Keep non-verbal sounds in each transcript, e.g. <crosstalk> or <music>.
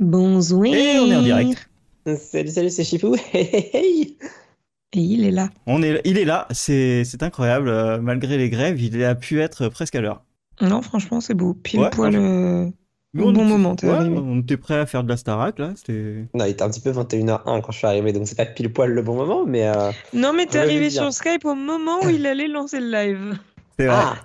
Bonjour. Et on est en direct. Salut, salut, c'est Chipou. <laughs> Hey, hey. Et il est là. On est, il est là, c'est c'est incroyable. euh, malgré les grèves, il a pu être presque à l'heure. Non, franchement, c'est beau. Pile Ouais, poil. euh, Au on bon était- moment, t'es ouais, arrivé. On était prêt à faire de la Starac là. C'était. Non, il était un petit peu 21h01 quand je suis arrivé, donc c'est pas pile poil le bon moment, mais. euh, Non, mais t'es arrivé sur Skype au moment où il allait lancer le live. C'est vrai. Ah,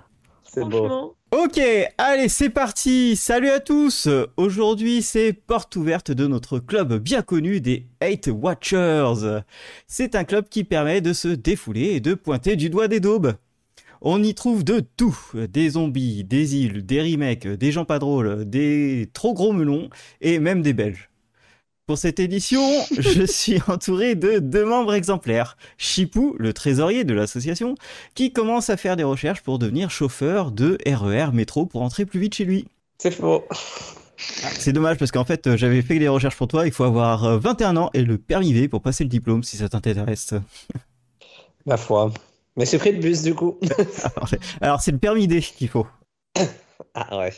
c'est beau. Ok, allez, c'est parti. Salut à tous. Aujourd'hui, c'est porte ouverte de notre club bien connu des Hate Watchers. C'est un club qui permet de se défouler et de pointer du doigt des daubes. On y trouve de tout, des zombies, des îles, des remakes, des gens pas drôles, des trop gros melons et même des Belges. Pour cette édition, je <laughs> suis entouré de deux membres exemplaires. Chipou, le trésorier de l'association, qui commence à faire des recherches pour devenir chauffeur de RER métro pour entrer plus vite chez lui. C'est faux. C'est dommage parce qu'en fait euh, j'avais fait des recherches pour toi, il faut avoir euh, 21 ans et le permis V pour passer le diplôme si ça t'intéresse. Ma foi. Mais j'ai pris le bus du coup. C'est- <laughs> Alors c'est le permis D qu'il faut. Ah ouais,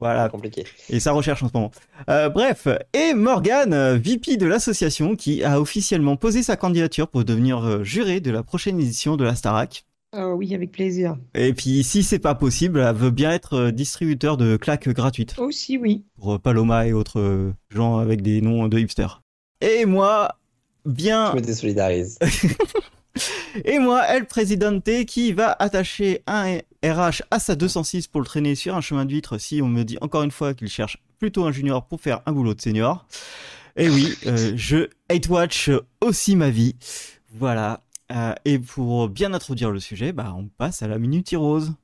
Voilà, compliqué. et ça recherche en ce moment. Euh, bref, et Morgane, euh, VP de l'association, qui a officiellement posé sa candidature pour devenir euh, juré de la prochaine édition de la Starac. Euh, oui, avec plaisir. Et puis si c'est pas possible, elle veut bien être distributeur de claques gratuites. Aussi, oui. pour Paloma et autres gens avec des noms de hipsters. Et moi, bien, Je me désolidarise. <laughs> et moi, El Presidente, qui va attacher un RH à sa 206 pour le traîner sur un chemin d'huître si on me dit encore une fois qu'il cherche plutôt un junior pour faire un boulot de senior. Et oui, euh, je hate watch aussi ma vie. Voilà. Euh, et pour bien introduire le sujet, bah, on passe à la minute rose.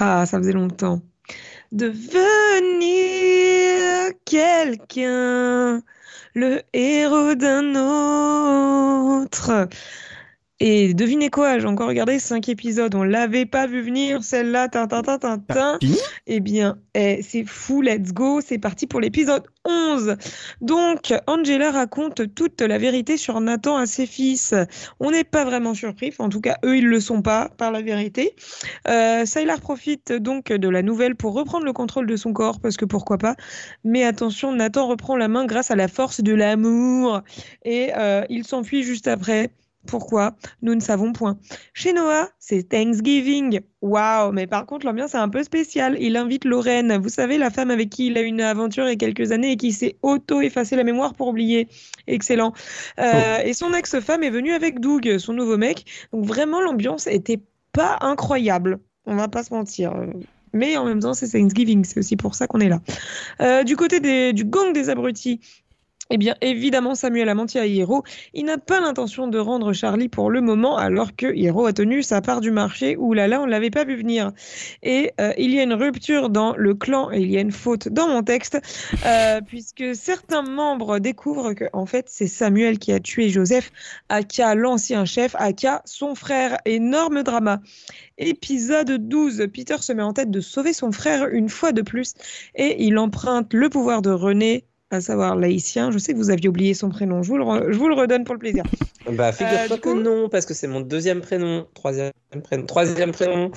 Ah, ça faisait longtemps. Devenir quelqu'un, le héros d'un autre. Et devinez quoi, j'ai encore regardé cinq épisodes, on l'avait pas vu venir, celle-là, tintin, tintin, tintin. Fini Eh bien, eh, c'est fou, let's go, c'est parti pour l'épisode 11. Donc, Angela raconte toute la vérité sur Nathan à ses fils. On n'est pas vraiment surpris, en tout cas, eux, ils le sont pas par la vérité. Euh, Sylar profite donc de la nouvelle pour reprendre le contrôle de son corps, parce que pourquoi pas. Mais attention, Nathan reprend la main grâce à la force de l'amour. Et euh, il s'enfuit juste après. Pourquoi Nous ne savons point. Chez Noah, c'est Thanksgiving. Waouh, mais par contre, l'ambiance est un peu spéciale. Il invite Lorraine, vous savez, la femme avec qui il a eu une aventure il y a quelques années et qui s'est auto-effacé la mémoire pour oublier. Excellent. Euh, Et son ex-femme est venue avec Doug, son nouveau mec. Donc vraiment, l'ambiance était pas incroyable. On va pas se mentir. Mais en même temps, c'est Thanksgiving, c'est aussi pour ça qu'on est là. Euh, du côté des- du gang des abrutis, eh bien, évidemment, Samuel a menti à Hiro. Il n'a pas l'intention de rendre Charlie pour le moment, alors que Hiro a tenu sa part du marché. Ouh là là, on l'avait pas vu venir. Et euh, il y a une rupture dans le clan et il y a une faute dans mon texte, euh, <laughs> puisque certains membres découvrent que, en fait, c'est Samuel qui a tué Joseph, aka l'ancien chef, aka son frère. Énorme drama. Épisode 12. Peter se met en tête de sauver son frère une fois de plus et il emprunte le pouvoir de René, à savoir l'haïtien. Je sais que vous aviez oublié son prénom. Je vous le, re- je vous le redonne pour le plaisir. Bah, figure-toi du que coup- non, parce que c'est mon deuxième prénom. Troisième prénom. Troisième prénom.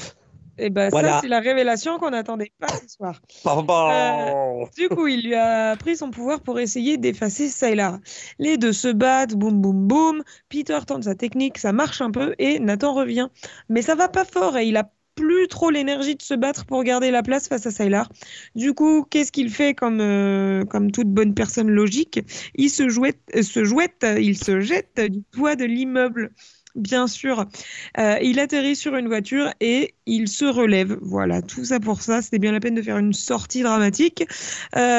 Et ben Voilà. ça, c'est la révélation qu'on n'attendait pas ce soir. Pardon. Du coup, il lui a pris son pouvoir pour essayer d'effacer Sylar. Les deux se battent, boum boum boum. Peter tente sa technique, ça marche un peu et Nathan revient. Mais ça va pas fort et il a plus trop l'énergie de se battre pour garder la place face à Sylar. Du coup, qu'est-ce qu'il fait comme, euh, comme toute bonne personne logique? Il se jouette, euh, se jouette, il se jette du toit de l'immeuble. Bien sûr, Euh, il atterrit sur une voiture et il se relève. Voilà, tout ça pour ça. C'était bien la peine de faire une sortie dramatique.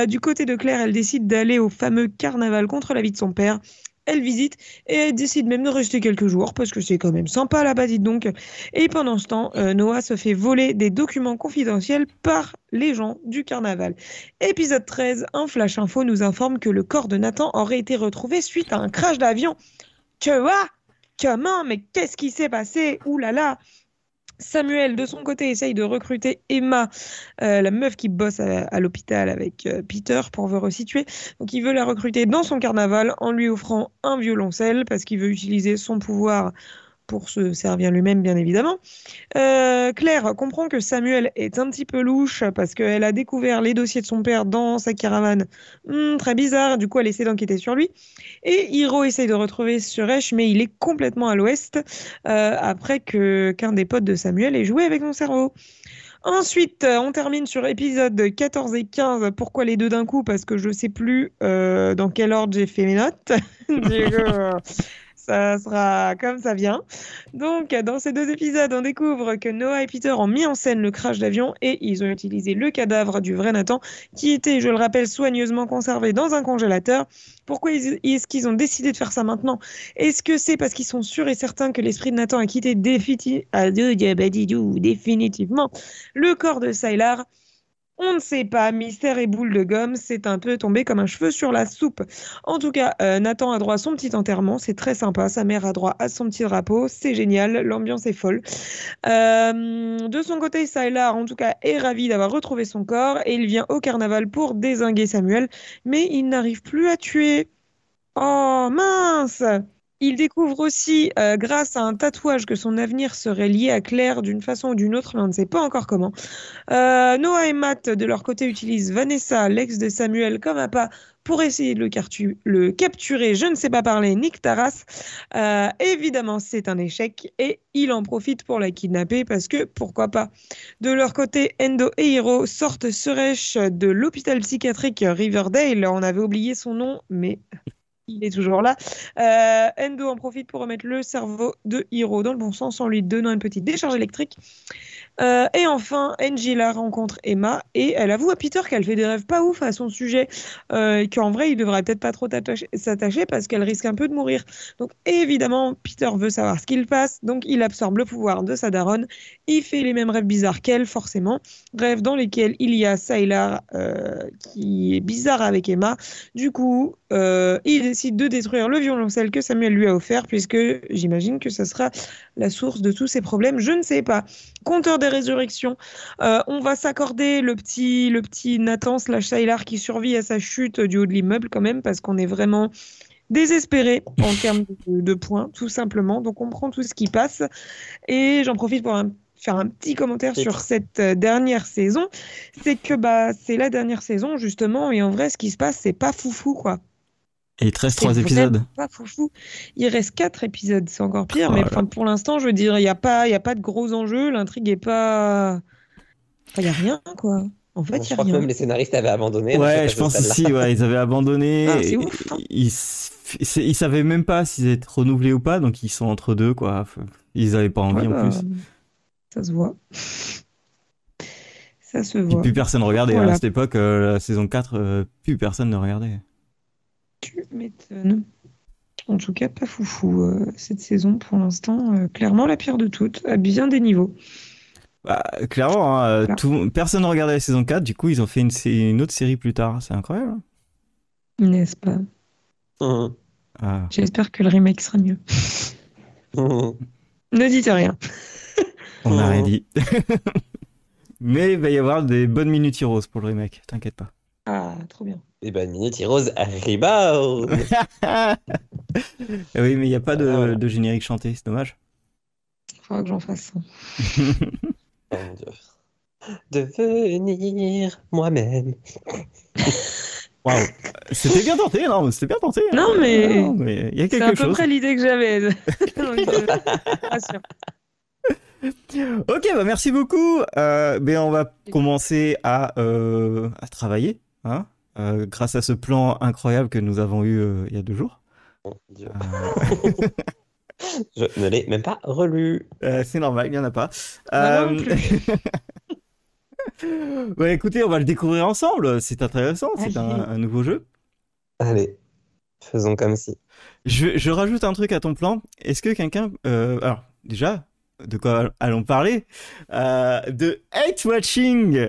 Du côté de Claire, elle décide d'aller au fameux carnaval contre la vie de son père. Elle visite et elle décide même de rester quelques jours parce que c'est quand même sympa là-bas, dites donc. Et pendant ce temps, euh, Noah se fait voler des documents confidentiels par les gens du carnaval. Épisode 13, un flash info nous informe que le corps de Nathan aurait été retrouvé suite à un crash d'avion. Que quoi Comment? Mais qu'est-ce qui s'est passé? Ouh là là Samuel, de son côté, essaye de recruter Emma, euh, la meuf qui bosse à, l'hôpital avec euh, Peter pour vous resituer. Donc, il veut la recruter dans son carnaval en lui offrant un violoncelle parce qu'il veut utiliser son pouvoir pour se servir lui-même, bien évidemment. Euh, Claire comprend que Samuel est un petit peu louche parce qu'elle a découvert les dossiers de son père dans sa caravane. Hmm, très bizarre, du coup, elle essaie d'enquêter sur lui. Et Hiro essaye de retrouver Suresh, mais il est complètement à l'ouest euh, après que qu'un des potes de Samuel ait joué avec son cerveau. Ensuite, on termine sur épisode 14 et 15. Pourquoi les deux d'un coup? Parce que je ne sais plus euh, dans quel ordre j'ai fait mes notes. <laughs> ça sera comme ça vient. Donc, dans ces deux épisodes, on découvre que Noah et Peter ont mis en scène le crash d'avion et ils ont utilisé le cadavre du vrai Nathan, qui était, je le rappelle, soigneusement conservé dans un congélateur. Pourquoi est-ce qu'ils ont décidé de faire ça maintenant? Est-ce que c'est parce qu'ils sont sûrs et certains que l'esprit de Nathan a quitté définitivement le corps de Sylar on ne sait pas, mystère et boule de gomme, c'est un peu tombé comme un cheveu sur la soupe. En tout cas, euh, Nathan a droit à son petit enterrement, c'est très sympa. Sa mère a droit à son petit drapeau, c'est génial, l'ambiance est folle. Euh, de son côté, Sylar, en tout cas, est ravi d'avoir retrouvé son corps et il vient au carnaval pour désinguer Samuel, mais il n'arrive plus à tuer. Oh mince il découvre aussi, euh, grâce à un tatouage, que son avenir serait lié à Claire d'une façon ou d'une autre, mais on ne sait pas encore comment. Euh, Noah et Matt, de leur côté, utilisent Vanessa, l'ex de Samuel, comme appât pour essayer de le, capturer. Je ne sais pas parler, Nick Taras. Euh, évidemment, c'est un échec et il en profite pour la kidnapper parce que pourquoi pas. De leur côté, Endo et Hiro sortent Suresh de l'hôpital psychiatrique Riverdale. On avait oublié son nom, mais il est toujours là. Euh, Endo en profite pour remettre le cerveau de Hiro dans le bon sens en lui donnant une petite décharge électrique. Euh, et enfin, Angela rencontre Emma et elle avoue à Peter qu'elle fait des rêves pas ouf à son sujet, euh, qu'en vrai il devrait peut-être pas trop s'attacher parce qu'elle risque un peu de mourir. Donc évidemment, Peter veut savoir ce qu'il passe, donc il absorbe le pouvoir de sa daronne. Il fait les mêmes rêves bizarres qu'elle, forcément. Rêves dans lesquels il y a Sylar euh, qui est bizarre avec Emma. Du coup, euh, il décide de détruire le violoncelle que Samuel lui a offert, puisque j'imagine que ça sera la source de tous ses problèmes. Je ne sais pas. Compteur des résurrections, euh, on va s'accorder le petit, le petit Nathan slash Sylar qui survit à sa chute du haut de l'immeuble quand même, parce qu'on est vraiment désespéré en termes de, points, tout simplement. Donc on prend tout ce qui passe. Et j'en profite pour faire un petit commentaire sur cette euh, dernière saison. C'est que bah, c'est la dernière saison, justement, et en vrai, ce qui se passe, c'est pas foufou, quoi. Et il te reste trois épisodes. Pas foufou. Il reste quatre épisodes, c'est encore pire. mais pour l'instant, je veux dire, il n'y a, pas, y a pas de gros enjeux. L'intrigue est pas. Il n'y a rien, quoi. En fait, il y a rien. que même les scénaristes avaient abandonné. Ouais, je pense aussi, ouais, ils avaient abandonné. Ah, c'est ouf. Hein. Ils, ils, savaient même pas s'ils étaient renouvelés ou pas, donc ils sont entre deux, quoi. Ils n'avaient pas envie en bah, plus. Ça se voit. Ça se voit. plus personne regardait. Hein, à cette époque, euh, la saison 4, euh, plus personne ne regardait. Tu m'étonnes. En tout cas, pas foufou euh, cette saison pour l'instant. Euh, clairement la pire de toutes, à bien des niveaux. Bah, clairement, hein, euh, tout, personne ne regardait la saison 4, du coup ils ont fait une, une autre série plus tard. C'est incroyable. Hein. N'est-ce pas? Mmh. ah. J'espère que le remake sera mieux. Mmh. ne dites rien. On n'a rien dit. <laughs> Mais il va y avoir des bonnes minutes heroes pour le remake, t'inquiète pas. Ah, trop bien. Et ben, Minute Heroes arriba <laughs> Oui, mais il n'y a pas de, de, générique chanté, c'est dommage. Il faudra que j'en fasse. oh mon dieu. Devenir moi-même. <laughs> Waouh, c'était bien tenté, non C'était bien tenté. Hein. Non, mais il y a quelque chose. C'est à peu près l'idée que j'avais. <laughs> ok, bah merci beaucoup. Euh, ben on va commencer à, euh, à travailler, hein euh, grâce à ce plan incroyable que nous avons eu euh, il y a deux jours. Dieu. Euh. <laughs> Je ne l'ai même pas relu. c'est normal, il n'y en a pas. <laughs> bah, écoutez, on va le découvrir ensemble. C'est intéressant, c'est un, nouveau jeu. Allez, faisons comme si. Je, je rajoute un truc à ton plan. Est-ce que quelqu'un... alors, déjà, de quoi allons parler euh, De hate watching.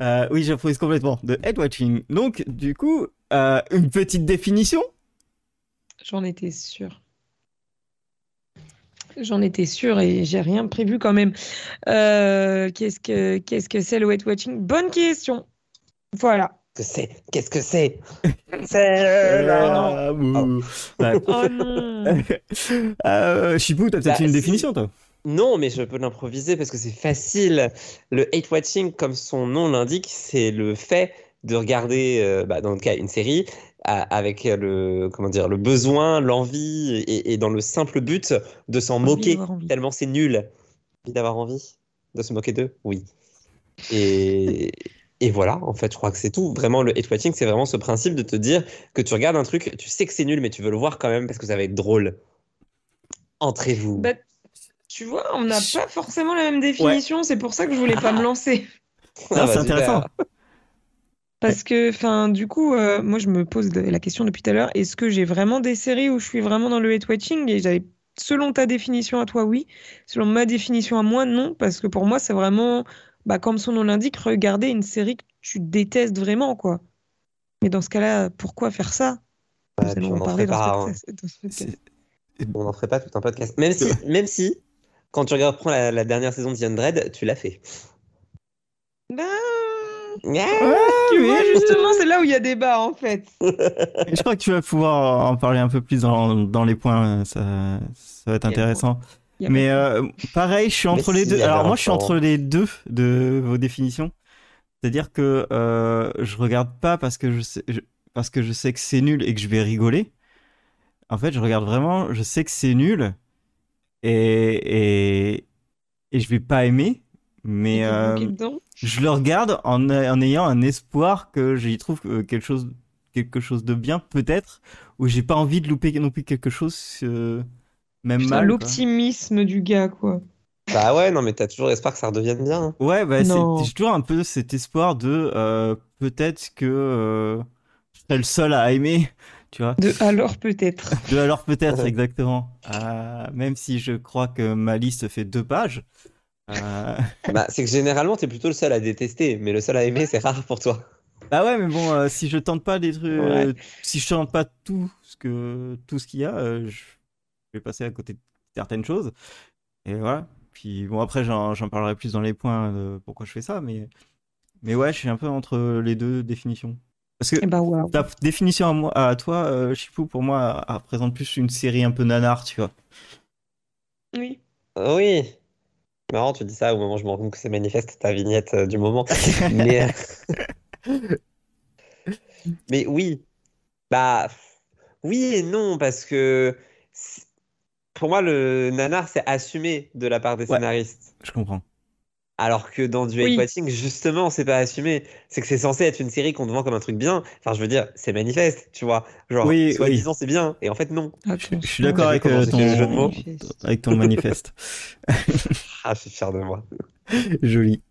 Euh, oui, j'improvise complètement. De hate watching. Donc, du coup, euh, une petite définition? J'en étais sûr. J'en étais sûr et j'ai rien prévu quand même. qu'est-ce que qu'est-ce que c'est le hate watching? Bonne question. Voilà. que c'est Qu'est-ce que c'est? <laughs> C'est là. Ah. Ouais. Oh non <laughs> Euh, Chipou, t'as peut-être Bah, une définition, toi? Non, mais je peux l'improviser parce que c'est facile. Le hate watching, comme son nom l'indique, c'est le fait de regarder, euh, bah, dans le cas, une série à- avec le, comment dire, le besoin, l'envie et, et dans le simple but de s'en moquer tellement c'est nul. Envie d'avoir envie? De se moquer d'eux? Oui. Et, et voilà, en fait, je crois que c'est tout. Vraiment, le hate watching, c'est vraiment ce principe de te dire que tu regardes un truc, tu sais que c'est nul, mais tu veux le voir quand même parce que ça va être drôle. Entrez-vous. Bah, Tu vois, on n'a pas forcément la même définition, c'est pour ça que je voulais pas me lancer. <laughs> Ah, bah, c'est super. intéressant. Parce que, enfin, du coup, euh, moi, je me pose la question depuis tout à l'heure, est-ce que j'ai vraiment des séries où je suis vraiment dans le hate watching? Et j'avais, selon ta définition à toi, oui. Selon ma définition à moi, non. Parce que pour moi, c'est vraiment, bah, comme son nom l'indique, regarder une série que tu détestes vraiment, quoi. Mais dans ce cas-là, pourquoi faire ça? Ouais, on en ferait pas tout un podcast. Même si, même si quand tu regardes prends la, la dernière saison de The Undead, tu l'as fait. Bah, Yeah. tu oui. vois, justement, c'est là où il y a débat, en fait. <laughs> Je crois que tu vas pouvoir en parler un peu plus dans, dans les points, ça, ça va être intéressant. Mais euh, pareil, je suis entre Mais les si, deux. Alors moi, je suis entre les deux de vos définitions. C'est-à-dire que euh, je regarde pas parce que je sais, je- parce que je sais que c'est nul et que je vais rigoler. En fait, je regarde vraiment, je sais que c'est nul et, et, et je vais pas aimer, mais euh, je le regarde en, en ayant un espoir que j'y trouve euh, quelque chose, quelque chose de bien, peut-être, où j'ai pas envie de louper non plus quelque chose, euh, même Putain, mal. l'optimisme du gars, quoi. Bah ouais, non, mais t'as toujours espoir que ça redevienne bien. hein. Ouais, bah, j'ai toujours un peu cet espoir de euh, peut-être que euh, je serai le seul à aimer, tu vois. De alors peut-être. <laughs> De alors peut-être, exactement. Euh, même si je crois que ma liste fait deux pages. Euh, <laughs> Bah, c'est que généralement, t'es plutôt le seul à détester, mais le seul à aimer, c'est rare pour toi. <laughs> Bah ouais, mais bon, euh, si je tente pas des trucs, Ouais. si je tente pas tout ce que tout ce qu'il y a, euh, je vais passer à côté de certaines choses. Et voilà. Puis bon, après, j'en j'en parlerai plus dans les points de pourquoi je fais ça, mais mais ouais, je suis un peu entre les deux définitions. Parce que Eh bah waouh. ta définition à, moi, à toi, euh, Chipou, pour moi, représente plus une série un peu nanar, tu vois. Oui. Oui. Marrant, tu dis ça au moment où je me rends compte que c'est manifeste ta vignette euh, du moment. <laughs> Mais, <laughs> mais oui. Bah, oui et non, parce que pour moi, le nanar, c'est assumé de la part des Ouais. scénaristes. Je comprends. Alors que dans du Oui. hate watching, justement, c'est pas assumé. C'est que c'est censé être une série qu'on te vend comme un truc bien. Enfin, je veux dire, c'est manifeste, tu vois. Genre, Oui, soi-disant, c'est bien. Et en fait, non. Je, je suis d'accord avec, euh, ton, le jeu de mots. avec ton manifeste. <laughs> <laughs> Ah, je suis fier de moi. Joli.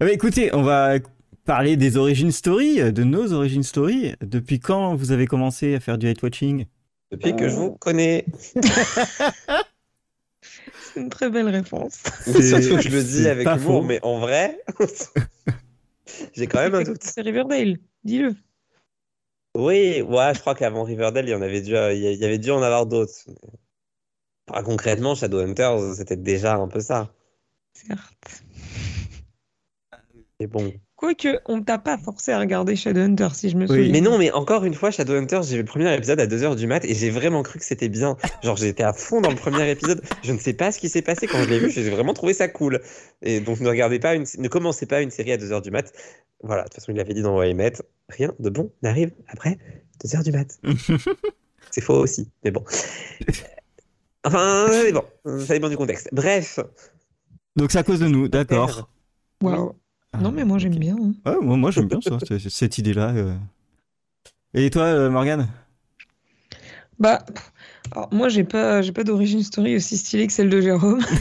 Ah écoutez, on va parler des origin story, de nos origin story. Depuis quand vous avez commencé à faire du hate watching? Depuis que je vous connais. <laughs> C'est une très belle réponse. <laughs> C'est- Surtout que je le dis avec pas humour, faux. mais en vrai, <laughs> j'ai quand même un doute. C'est Riverdale, dis-le. Oui, ouais, je crois qu'avant Riverdale, il y en avait dû, il y avait dû en avoir d'autres. Enfin, concrètement, Shadowhunters, c'était déjà un peu ça. Certes. Mais bon. Quoique, on t'a pas forcé à regarder Shadowhunter, si je me Oui. souviens. Mais non, mais encore une fois, Shadowhunters, j'ai vu le premier épisode à 2h du mat et j'ai vraiment cru que c'était bien. Genre, j'étais à fond dans le premier épisode. Je ne sais pas ce qui s'est passé quand je l'ai vu, j'ai vraiment trouvé ça cool. Et donc, ne regardez pas une, ne commencez pas une série à 2h du mat. Voilà, de toute façon, il l'avait dit dans Met, rien de bon n'arrive après 2h du mat. <laughs> C'est faux aussi, mais bon. Enfin, c'est bon, ça dépend du contexte. Bref, Donc c'est à cause de nous, d'accord. Waouh. Non, mais moi j'aime bien. hein. Ouais, moi, moi j'aime bien ça, cette idée-là. euh. Et toi, euh, Morgane? Bah, alors, moi j'ai pas, j'ai pas d'origine story aussi stylée que celle de Jérôme. <laughs>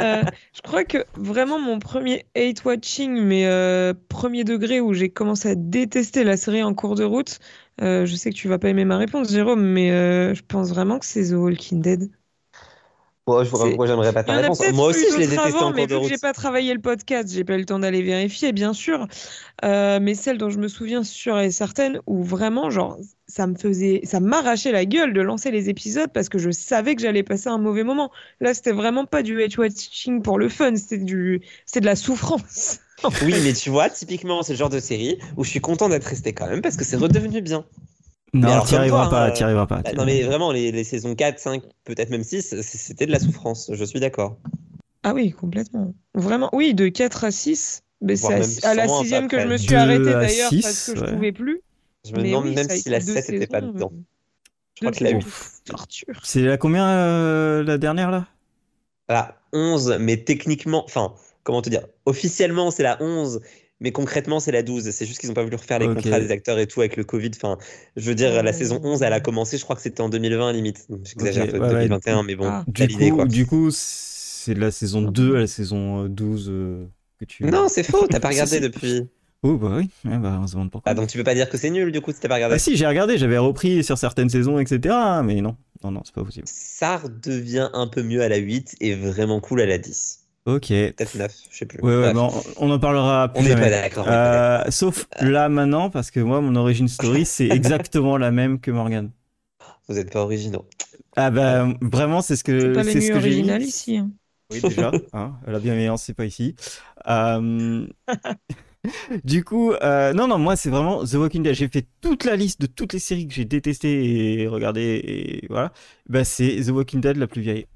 Euh, je crois que vraiment mon premier hate watching, mais euh, premier degré où j'ai commencé à détester la série en cours de route. euh, je sais que tu vas pas aimer ma réponse, Jérôme, mais euh, je pense vraiment que c'est The Walking Dead. Moi, j'aimerais pas ta réponse. Moi aussi, je les détestais avant, en cours de route. j'ai pas travaillé le podcast, j'ai pas eu le temps d'aller vérifier, bien sûr. Euh, mais celle dont je me souviens sûre et certaine, où vraiment, genre, ça me faisait, ça m'arrachait la gueule de lancer les épisodes parce que je savais que j'allais passer un mauvais moment. Là, c'était vraiment pas du hate watching pour le fun, c'était du, c'est de la souffrance. Oui, mais tu vois, typiquement, c'est le genre de série où je suis content d'être resté quand même parce que c'est redevenu bien. Non, t'y comme arriveras hein, t'y arriveras pas. Bah, non, mais vraiment, les, les saisons 4, 5, peut-être même 6, c'était de la souffrance, je suis d'accord. Ah oui, complètement. Vraiment, oui, de 4 à 6. Mais c'est à, à la sixième que je me suis à d'ailleurs parce que je ouais. pouvais plus. Je me Mais demande oui, même si la deux 7 n'était pas dedans. euh, Je crois que la saisons. 8. Torture. C'est la combien euh, la dernière là? La 11, mais techniquement, enfin, comment te dire, officiellement c'est la 11, mais concrètement c'est la 12. C'est juste qu'ils n'ont pas voulu refaire les contrats des acteurs et tout avec le Covid. Enfin, je veux dire, la saison 11, elle a commencé, je crois que c'était en 2020 limite. Donc, J'exagère un peu, ouais, ouais. 2021, mais bon, Ah. t'as Du l'idée coup, quoi. du coup, c'est de la saison 2 à la saison euh, 12 euh, que tu. Non, c'est faux, t'as pas regardé <laughs> depuis. Oh bah oui, Ouais, bah, on se demande pourquoi. Ah, donc tu peux pas dire que c'est nul du coup si t'as pas regardé. Ah si, j'ai regardé, j'avais repris sur certaines saisons, etc. Mais non, non, non, c'est pas possible. Ça redevient un peu mieux à la 8 et vraiment cool à la 10. Ok. Ouais, Peut-être 9, je sais plus. ouais, mais on, en parlera plus on n'est pas d'accord. on n'est pas d'accord. Euh, sauf là maintenant, parce que moi, mon origin story, <laughs> c'est exactement la même que Morgan. Vous êtes pas originaux. Ah bah vraiment, c'est ce que C'est ce que originales ici. hein. Oui, déjà. hein, la bienveillance, c'est pas ici. Euh, <laughs> du coup, euh, non, non, moi, c'est vraiment The Walking Dead. J'ai fait toute la liste de toutes les séries que j'ai détestées et regardées, et voilà. Bah, c'est The Walking Dead la plus vieille.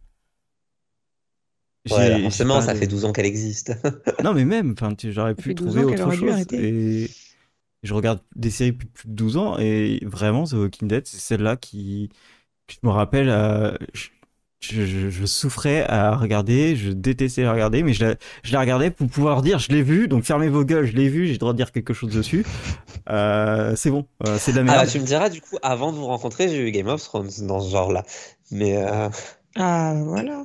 Ouais, forcément, pas ça de- fait 12 ans qu'elle existe. <laughs> Non, mais même, j'aurais pu fait 12 trouver ans qu'elle autre chose. Et je regarde des séries depuis plus de 12 ans, et vraiment, The Walking Dead, c'est celle-là qui, je me rappelle, euh, je, je- je- je souffrais à regarder, je détestais la regarder, mais je la, je la regardais pour pouvoir dire, je l'ai vu, donc fermez vos gueules, je l'ai vu, j'ai le droit de dire quelque chose dessus. Euh, c'est bon, euh, c'est de la Ah, merde. bah, tu me diras, du coup, avant de vous rencontrer, j'ai eu Game of Thrones dans ce genre-là. Mais euh, Ah, voilà.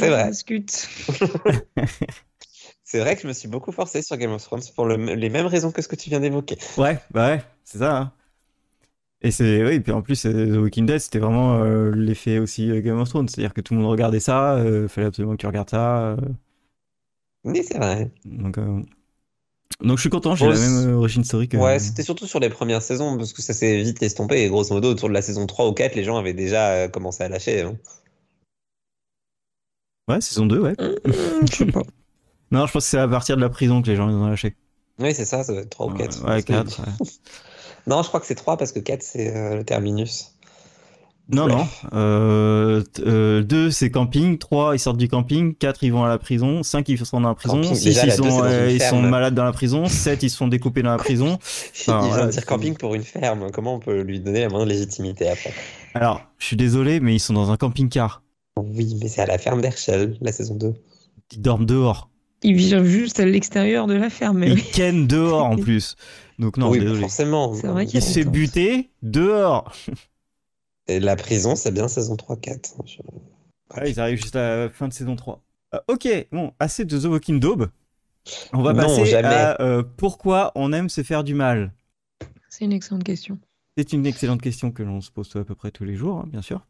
C'est vrai. discute. <laughs> c'est vrai que je me suis beaucoup forcé sur Game of Thrones pour le- les mêmes raisons que ce que tu viens d'évoquer. Ouais, bah ouais, c'est ça. hein. Et c'est oui, puis en plus euh, The Walking Dead, c'était vraiment euh, l'effet aussi euh, Game of Thrones, c'est-à-dire que tout le monde regardait ça, euh, fallait absolument que tu regardes ça. euh, Oui, c'est vrai. donc, euh, donc je suis content, j'ai Bon, la même origin story que. Ouais, c'était surtout sur les premières saisons, parce que ça s'est vite estompé. Et grosso modo, autour de la saison 3 ou 4, les gens avaient déjà commencé à lâcher. hein. Ouais, saison 2, ouais. Hum, je sais pas. <laughs> Non, je pense que c'est à partir de la prison que les gens les ont lâché. Oui, c'est ça, ça doit être 3 ou 4. Ouais, 4. <laughs> Non, je crois que c'est 3 parce que 4, c'est euh, le terminus. Non, non. Euh, 2, c'est camping. 3, ils sortent du camping. 4, ils vont à la prison. 5, ils sont dans la prison. Camping, 6, déjà, ils, deux, sont, euh, ils malades dans la prison. <laughs> 7, ils se font découper dans la prison. Enfin, voilà, de dire camping pour une ferme. Comment on peut lui donner la moindre légitimité après? Alors, je suis désolé, mais ils sont dans un camping-car. Oui, mais c'est à la ferme d'Herschel, la saison 2. Ils dorment dehors. Il vit juste à l'extérieur de la ferme. Mais Ils <laughs> kennent dehors en plus. Donc non, oui, désolé. forcément. C'est vrai qu'il Il y a se fait longtemps. buter dehors. Et la prison, c'est bien saison 3-4. Je- Ah, ils arrivent juste à la fin de saison 3. Euh, ok, bon, assez de The Walking Dead. On va Non, passer jamais. à euh, pourquoi on aime se faire du mal? C'est une excellente question. C'est une excellente question que l'on se pose à peu près tous les jours, hein, bien sûr.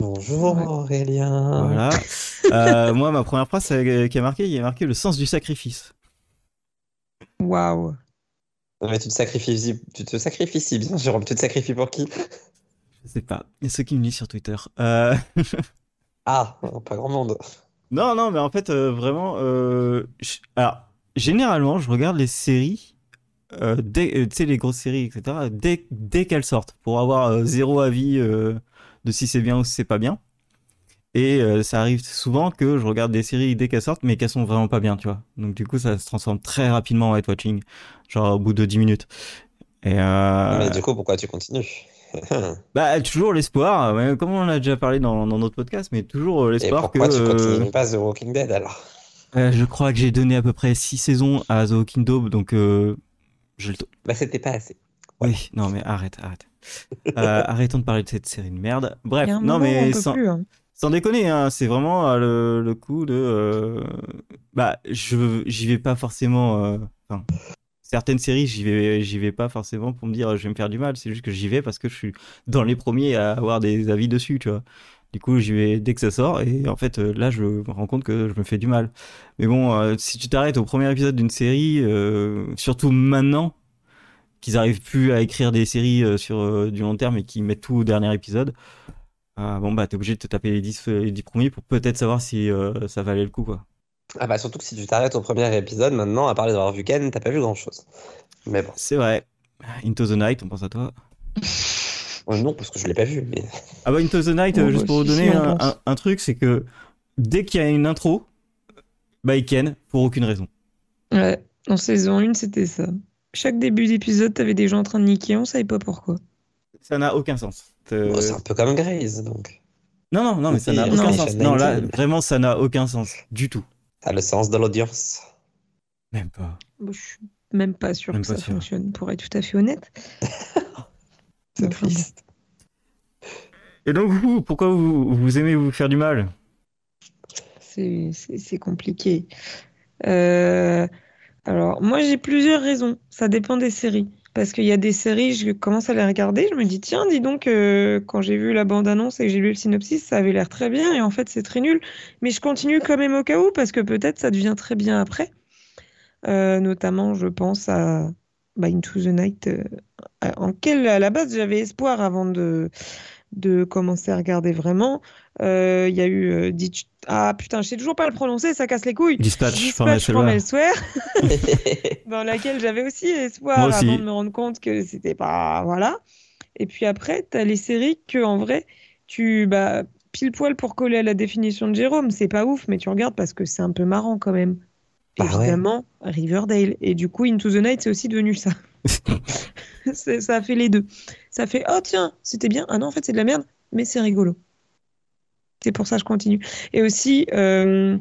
Bonjour Ouais. Aurélien. Voilà. <laughs> Euh, moi, ma première phrase euh, qui a marqué, il y a marqué le sens du sacrifice. Waouh. Non, mais tu te sacrifies, tu te sacrifies si bien, Jérôme. Tu te sacrifies pour qui? Je sais pas. Il y a ceux qui me lisent sur Twitter. Euh, <laughs> Ah, pas grand monde. Non, non, mais en fait, euh, vraiment. euh, je- Alors, généralement, je regarde les séries, euh, dès, euh, sais, les grosses séries, etc., dès, dès qu'elles sortent, pour avoir euh, zéro avis euh, de si c'est bien ou si c'est pas bien. Et euh, ça arrive souvent que je regarde des séries dès qu'elles sortent, mais qu'elles sont vraiment pas bien, tu vois. Donc, du coup, ça se transforme très rapidement en white watching, genre au bout de 10 minutes. Et euh, Mais du coup, pourquoi tu continues? <laughs> bah, toujours l'espoir, comme on en a déjà parlé dans, dans notre podcast, mais toujours euh, l'espoir que. pourquoi tu continues pas The Walking Dead alors? Euh, je crois que j'ai donné à peu près 6 saisons à The Walking Dead, donc je le... Bah, c'était pas assez. Oui, non mais arrête, arrête. Euh, <laughs> arrêtons de parler de cette série de merde. Bref, non mais peut sans, plus, hein. sans déconner, hein, c'est vraiment euh, le, le coup de... euh, Bah, je j'y vais pas forcément... euh, certaines séries, j'y vais, j'y vais pas forcément pour me dire je vais me faire du mal, c'est juste que j'y vais parce que je suis dans les premiers à avoir des avis dessus, tu vois. Du coup, j'y vais dès que ça sort. Et en fait, là, je me rends compte que je me fais du mal. Mais bon, si tu t'arrêtes au premier épisode d'une série, surtout maintenant qu'ils arrivent plus à écrire des séries euh, sur euh, du long terme et qu'ils mettent tout au dernier épisode, euh, bon bah t'es obligé de te taper les 10, euh, les 10 premiers pour peut-être savoir si euh, ça valait le coup quoi. Ah bah surtout que si tu t'arrêtes au premier épisode, maintenant, à part les avoir vu Ken, t'as pas vu grand-chose. Mais bon. C'est vrai. Into the Night, on pense à toi. Euh, non, parce que je l'ai pas vu, mais... <laughs> Ah bah Into the Night, Oh, euh, juste bah, pour vous donner un truc, c'est que dès qu'il y a une intro, bah ils ken pour aucune raison. Ouais, en saison 1, c'était ça. Chaque début d'épisode, t'avais des gens en train de niquer, on savait pas pourquoi. Ça n'a aucun sens. Euh, Bon, c'est un peu comme Graze, donc. Non, non, non, mais ça n'a aucun non, sens. Non, là, 19. vraiment, ça n'a aucun sens. Du tout. T'as le sens de l'audience. Même pas. Bon, je suis même pas sûre Même que pas ça sûr. fonctionne, pour être tout à fait honnête. <laughs> C'est Enfin, triste. Et donc, vous, pourquoi vous, vous aimez vous faire du mal? C'est c'est- c'est compliqué. Euh, alors, moi, j'ai plusieurs raisons. Ça dépend des séries. Parce qu'il y a des séries, je commence à les regarder, je me dis, tiens, dis donc, euh, quand j'ai vu la bande-annonce et que j'ai lu le synopsis, ça avait l'air très bien, et en fait, c'est très nul. Mais je continue quand même au cas où, parce que peut-être ça devient très bien après. Euh, notamment, je pense à bah, Into the Night, euh, en à la base, j'avais espoir avant de, de commencer à regarder vraiment. Euh, Il y a eu euh, Ditch- Ah putain, je sais toujours pas le prononcer, ça casse les couilles. Dispatch, from Dispatch from Elsewhere. <laughs> Dans laquelle j'avais aussi espoir Moi aussi. avant de me rendre compte que c'était pas. Voilà. Et puis après, tu as les séries que, en vrai, tu. Bah, pile poil pour coller à la définition de Jérôme, c'est pas ouf, mais tu regardes parce que c'est un peu marrant quand même. Bah ouais. Évidemment, Riverdale. Et du coup, Into the Night, c'est aussi devenu ça. <laughs> C'est- ça a fait les deux. Ça fait, oh tiens, c'était bien. Ah non, en fait, c'est de la merde, mais c'est rigolo. C'est pour ça que je continue. Et aussi, euh,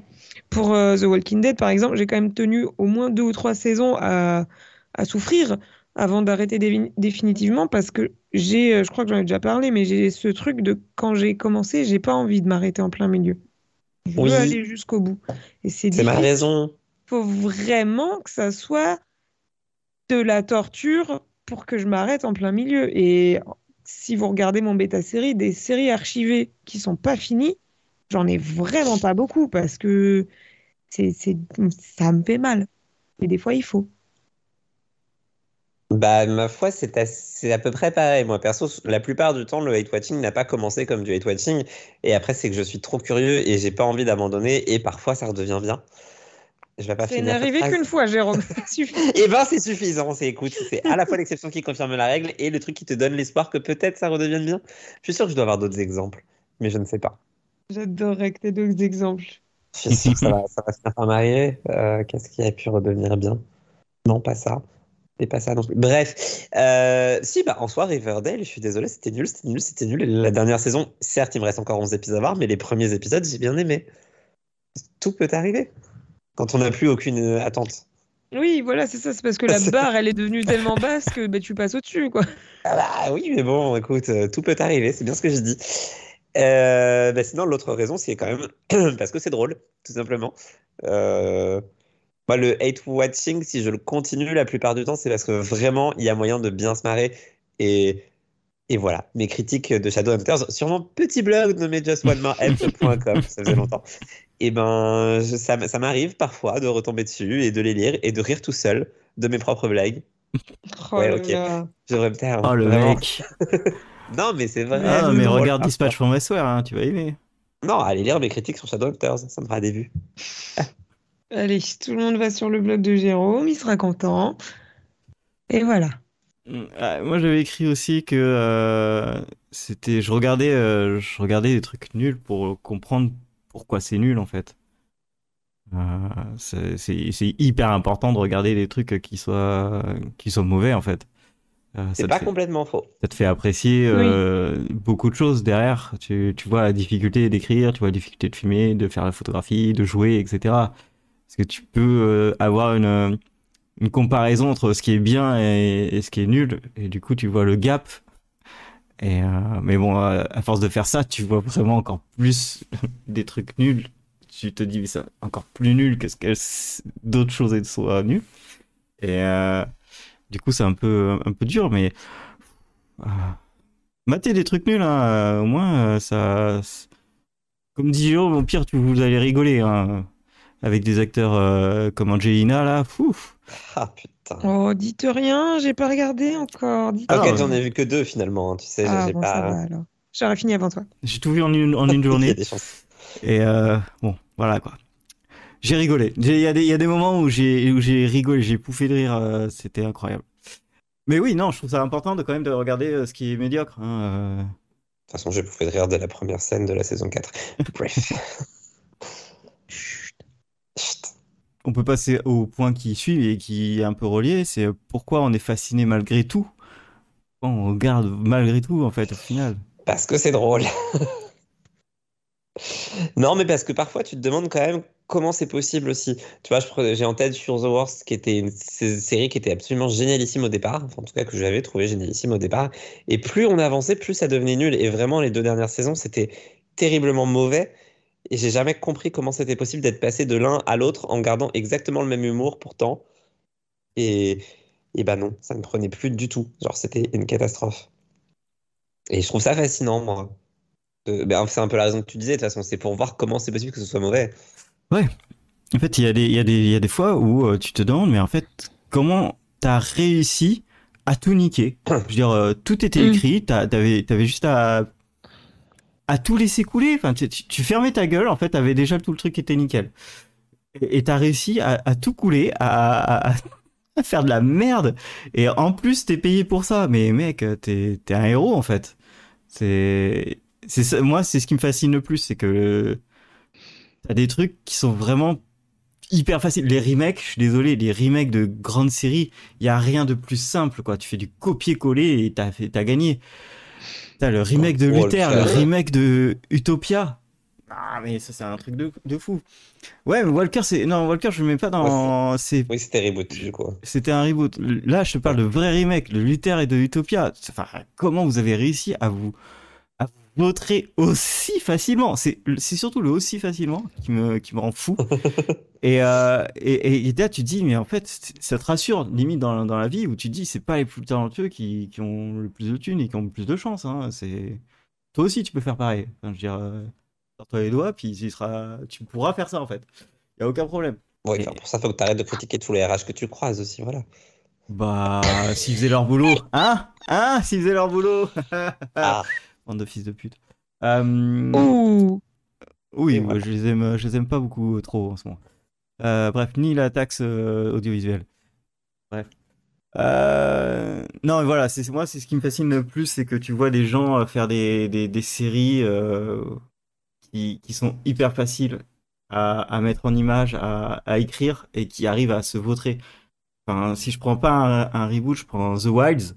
pour euh, The Walking Dead, par exemple, j'ai quand même tenu au moins deux ou trois saisons à, à souffrir avant d'arrêter définitivement parce que j'ai, euh, je crois que j'en ai déjà parlé, mais j'ai ce truc de quand j'ai commencé, j'ai pas envie de m'arrêter en plein milieu. Je Oui. veux aller jusqu'au bout. Et c'est ma raison. faut vraiment que ça soit de la torture pour que je m'arrête en plein milieu. Et si vous regardez mon bêta série, des séries archivées qui sont pas finies, j'en ai vraiment pas beaucoup parce que c'est, ça me fait mal. Et des fois, il faut. Bah, ma foi, c'est à peu près pareil. Moi, perso, la plupart du temps, le hate watching n'a pas commencé comme du hate watching. Et après, c'est que je suis trop curieux et j'ai pas envie d'abandonner. Et parfois, ça redevient bien. Je vais pas C'est n'arrivé qu'une fois, Jérôme. <laughs> Eh ben, c'est suffisant. C'est, écoute, c'est à la fois l'exception qui confirme la règle et le truc qui te donne l'espoir que peut-être ça redevienne bien. Je suis sûr que je dois avoir d'autres exemples, mais je ne sais pas. J'adorerais que tu d'autres exemples. Je suis sûr que ça va, ça va finir par m'arriver. Euh, qu'est-ce qui a pu redevenir bien? Non, pas ça. Et pas ça non plus. Bref, euh, si, bah, en soi, Riverdale, je suis désolé, c'était nul, c'était nul, c'était nul. La dernière saison, certes, il me reste encore 11 épisodes à voir, mais les premiers épisodes, j'ai bien aimé. Tout peut arriver quand on n'a plus aucune euh, attente. Oui, voilà, c'est ça. C'est parce que la <laughs> barre, elle est devenue tellement basse que bah, tu passes au-dessus, quoi. Ah bah oui, mais bon, écoute, euh, tout peut arriver, c'est bien ce que je dis. Euh, bah sinon, l'autre raison, c'est quand même <clears throat> parce que c'est drôle, tout simplement. Euh, moi, le hate watching, si je le continue la plupart du temps, c'est parce que vraiment, il y a moyen de bien se marrer. Et, et voilà, mes critiques de Shadowhunters sur mon petit blog nommé justonemorehelp.com, <laughs> ça faisait longtemps. Et ben, je- ça, m'arrive parfois de retomber dessus et de les lire et de rire tout seul de mes propres blagues. <laughs> Oh Ouais, ok. Je devrais me taire. Oh le vraiment. mec <laughs> Non, mais c'est vrai. Ah, mais drôle. regarde Dispatch from Elsewhere, hein, tu vas aimer. Non, allez lire mes critiques sur Shadowhunters, ça me fera des vues. <laughs> Allez, tout le monde va sur le blog de Jérôme, il sera content. Et voilà. Ah, Moi, j'avais écrit aussi que euh, c'était, je regardais, euh, je regardais des trucs nuls pour comprendre pourquoi c'est nul en fait. Euh, c'est hyper important de regarder des trucs qui soient, qui soient mauvais en fait. Euh, C'est pas fait- complètement faux. ça te fait apprécier euh, beaucoup de choses derrière. Tu, tu vois la difficulté d'écrire, tu vois la difficulté de filmer, de faire la photographie, de jouer, etc. Parce que tu peux euh, avoir une, une comparaison entre ce qui est bien et, et ce qui est nul, et du coup tu vois le gap. Euh, mais bon, euh, à force de faire ça, tu vois vraiment encore plus <laughs> des trucs nuls. Tu te dis mais ça encore plus nul que ce que d'autres choses soient nulles. Et euh, du coup c'est un peu un peu dur, mais matez des trucs nuls, hein, au moins ça. Comme dit Jérôme, au pire, tu, vous allez rigoler. Hein, avec des acteurs comme Angelina, là. Fouf. Ah putain. Oh, dites rien, j'ai pas regardé encore. Dites rien. j'en ai vu que deux finalement, hein, tu sais, Ah, j'ai bon, pas. J'aurais fini avant toi. J'ai tout vu en une, en une <laughs> Il y a journée. des chances. Et euh, bon, voilà quoi. J'ai rigolé. Il y, a des- il y a des moments où j'ai rigolé, j'ai pouffé de rire. euh, C'était incroyable. Mais oui, non, je trouve ça important de quand même de regarder euh, ce qui est médiocre. hein, euh. De toute façon, j'ai bouffé de rire de la première scène de la saison 4. <laughs> Bref. On peut passer au point qui suit et qui est un peu relié. C'est pourquoi on est fasciné malgré tout? On regarde malgré tout en fait au final? Parce que c'est drôle. Non, mais parce que parfois tu te demandes quand même comment c'est possible aussi. Tu vois, j'ai en tête Sur the Worst, qui était une sé- série qui était absolument génialissime au départ, enfin en tout cas que j'avais trouvé génialissime au départ. Et plus on avançait, plus ça devenait nul. Et vraiment, les deux dernières saisons, c'était terriblement mauvais. Et j'ai jamais compris comment c'était possible d'être passé de l'un à l'autre en gardant exactement le même humour pourtant. Et, et bah non, ça ne prenait plus du tout. Genre, c'était une catastrophe. Et je trouve ça fascinant, moi. Euh, ben, c'est un peu la raison que tu disais, de toute façon, c'est pour voir comment c'est possible que ce soit mauvais. En fait, il y, a des- il y, a des- il y a des fois où euh, tu te demandes, mais en fait, comment t'as réussi à tout niquer? Je veux dire, euh, tout était Mm. écrit, t'avais avais juste à, à tout laisser couler. Enfin, tu, tu- fermais ta gueule, en fait, t'avais déjà tout le truc qui était nickel. Et t'as réussi à, tout couler, à, faire de la merde. Et en plus, t'es payé pour ça. Mais mec, t'es es un héros, en fait. C'est moi, c'est ce qui me fascine le plus, c'est que t'as des trucs qui sont vraiment hyper faciles. Les remakes, je suis désolé, les remakes de grandes séries, il y a rien de plus simple, quoi. Tu fais du copier-coller et t'as gagné. T'as le remake de Oh, Luther, le remake de Utopia. Ah, mais ça, c'est un truc de, de fou. Ouais, mais Walker, c'est, non, Walker, je le mets pas dans, c'est, Oui, c'était reboot, du coup. c'était un reboot. Là, je te parle de vrai remake, de Luther et de Utopia. Enfin, comment vous avez réussi à vous, vautrer aussi facilement C'est, c'est surtout le aussi facilement qui me, qui me rend fou. <laughs> et, euh, et, et là, tu te dis, mais en fait, ça te rassure, limite dans, dans la vie, où tu te dis, c'est pas les plus talentueux qui, qui ont le plus de thunes et qui ont le plus de chance. Hein. C'est, toi aussi, tu peux faire pareil. Enfin, je veux dire, euh, sors-toi les doigts, puis tu, seras, tu pourras faire ça, en fait. Y a aucun problème. Ouais, Et- pour ça, faut que tu arrêtes de critiquer tous les RH que tu croises aussi, voilà. Bah, s'ils faisaient leur boulot. Hein? Hein? S'ils faisaient leur boulot Ah, <laughs> Bande de fils de pute. Euh, Ouh. oui, voilà. je les aime, je les aime pas beaucoup euh, trop en ce moment. Euh, bref, ni la taxe audiovisuelle. Bref. Euh, non, mais voilà, c'est moi, c'est ce qui me fascine le plus, c'est que tu vois des gens faire des, des, des séries euh, qui, qui sont hyper faciles à, à mettre en image, à, à écrire et qui arrivent à se vautrer. Enfin, si je prends pas un, un reboot, je prends The Wilds.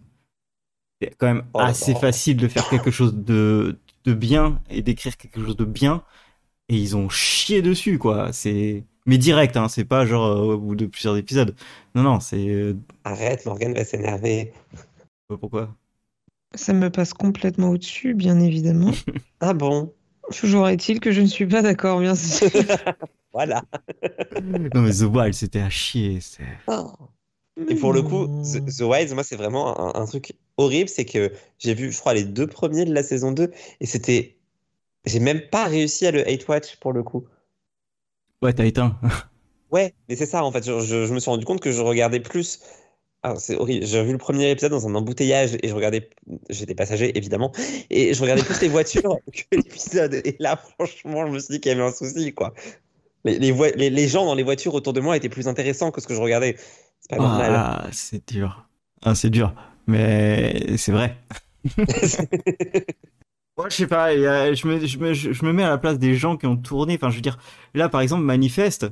C'est quand même Oh assez facile de faire quelque chose de, de bien et d'écrire quelque chose de bien. Et ils ont chié dessus, quoi. C'est mais direct, hein. C'est pas genre euh, au bout de plusieurs épisodes. Non, non, c'est euh, arrête, Morgane va s'énerver. pourquoi? Ça me passe complètement au-dessus, bien évidemment. <laughs> Ah bon? Toujours est-il que je ne suis pas d'accord, bien sûr. <laughs> Voilà. Non, mais The Wild, c'était à chier. c'est- Et pour le coup. The, The Wilds, moi, c'est vraiment un, un truc horrible. C'est que j'ai vu, je crois, les deux premiers de la saison 2 et c'était. J'ai même pas réussi à le hate watch pour le coup. Ouais, t'as éteint. <laughs> Ouais, mais c'est ça en fait. Je, je- je me suis rendu compte que je regardais plus. Ah, c'est horrible. J'ai vu le premier épisode dans un embouteillage et je regardais. J'étais passager évidemment. Et je regardais plus les voitures <laughs> que l'épisode. Et là, franchement, je me suis dit qu'il y avait un souci quoi. Les, les, voi- les, les gens dans les voitures autour de moi étaient plus intéressants que ce que je regardais. C'est pas normal. Ah, c'est dur. Ah, c'est dur. Mais c'est vrai. <laughs> Moi, je sais pas, je me, je, me, je me mets à la place des gens qui ont tourné. Enfin, je veux dire, là, par exemple, Manifeste,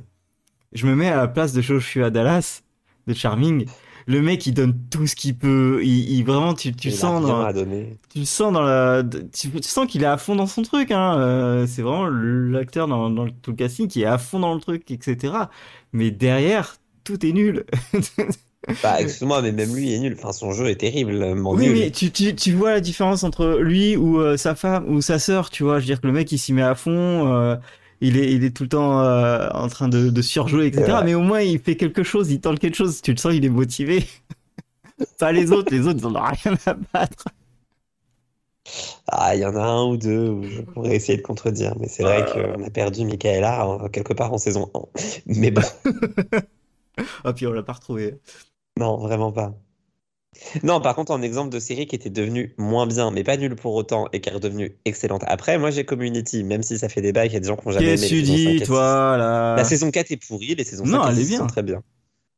je me mets à la place de Joshua à Dallas, de Charming. Le mec, il donne tout ce qu'il peut. Il, il- vraiment, tu, tu Il a sens dans, tu le sens dans la, tu, tu sens qu'il est à fond dans son truc. Hein. Euh, c'est vraiment l'acteur dans, tout le casting qui est à fond dans le truc, etc. Mais derrière, tout est nul. <laughs> Bah, excuse-moi, mais même lui il est nul. Enfin, son jeu est terriblement Oui, nul. mais tu, tu, tu vois la différence entre lui ou euh, sa femme ou sa sœur, tu vois. Je veux dire que le mec, il s'y met à fond, euh, il, est, il est tout le temps euh, en train de, de surjouer, etc. Mais au moins, il fait quelque chose, il tente quelque chose. Tu le sens, il est motivé. <laughs> Pas les autres, les autres, ils en ont rien à battre. Ah, il y en a un ou deux où je pourrais essayer de contredire, mais c'est vrai qu'on a perdu Michaela quelque part en saison 1. Mais bon, <laughs> Ah, puis on l'a pas retrouvé. Non, vraiment pas. Non, par contre, un exemple de série qui était devenue moins bien, mais pas nulle pour autant, et qui est redevenue excellente. Après, moi j'ai Community, même si ça fait débat, il y a des gens qui n'ont jamais aimé Qu'est-ce que les tu saisons 5 et dis, 6. toi, là La saison 4 est pourrie, les saisons Non, 5 et elle est 6 sont bien. très bien.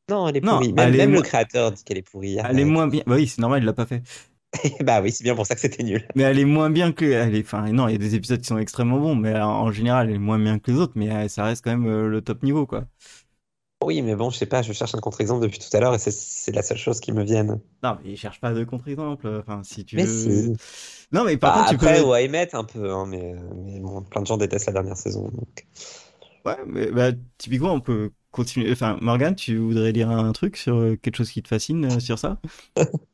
Non, elle est Non, pourrie. Même, même le créateur dit qu'elle est pourrie. Elle est moins bien. Bah oui, c'est normal, il l'a pas fait. <laughs> bah oui, c'est bien pour ça que c'était nul. Mais elle est moins bien que. Elle est... Enfin, non, il y a des épisodes qui sont extrêmement bons, mais en en général, elle est moins bien que les autres, mais euh, ça reste quand même euh, le top niveau, quoi. Oui, mais bon, je sais pas, je cherche un contre-exemple depuis tout à l'heure et c'est- la seule chose qui me vienne. Non, mais cherche pas de contre-exemple. Enfin, si tu Mais veux. si. Non, mais par Bah, contre, tu après, peux. ou à émettre un peu, hein, mais, mais bon, plein de gens détestent la dernière saison. donc. Ouais, mais bah, typiquement, on peut continuer. Enfin, Morgane, tu voudrais dire un truc sur euh, quelque chose qui te fascine euh, sur ça? <laughs>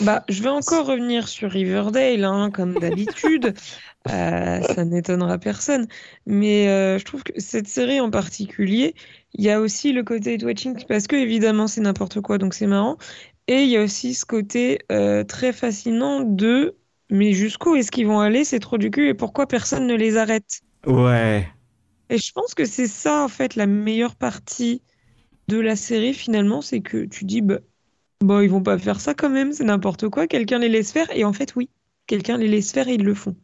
Bah, je vais encore revenir sur Riverdale, hein, comme d'habitude. <laughs> Euh, ça n'étonnera personne. Mais euh, je trouve que cette série en particulier, il y a aussi le côté watching, parce que évidemment c'est n'importe quoi, donc c'est marrant. Et il y a aussi ce côté euh, très fascinant de mais jusqu'où est-ce qu'ils vont aller, c'est trop du cul, et pourquoi personne ne les arrête? Ouais. Et je pense que c'est ça, en fait, la meilleure partie de la série, finalement, c'est que tu dis, bah, bah, ils vont pas faire ça quand même, c'est n'importe quoi, quelqu'un les laisse faire, et en fait, oui, quelqu'un les laisse faire et ils le font.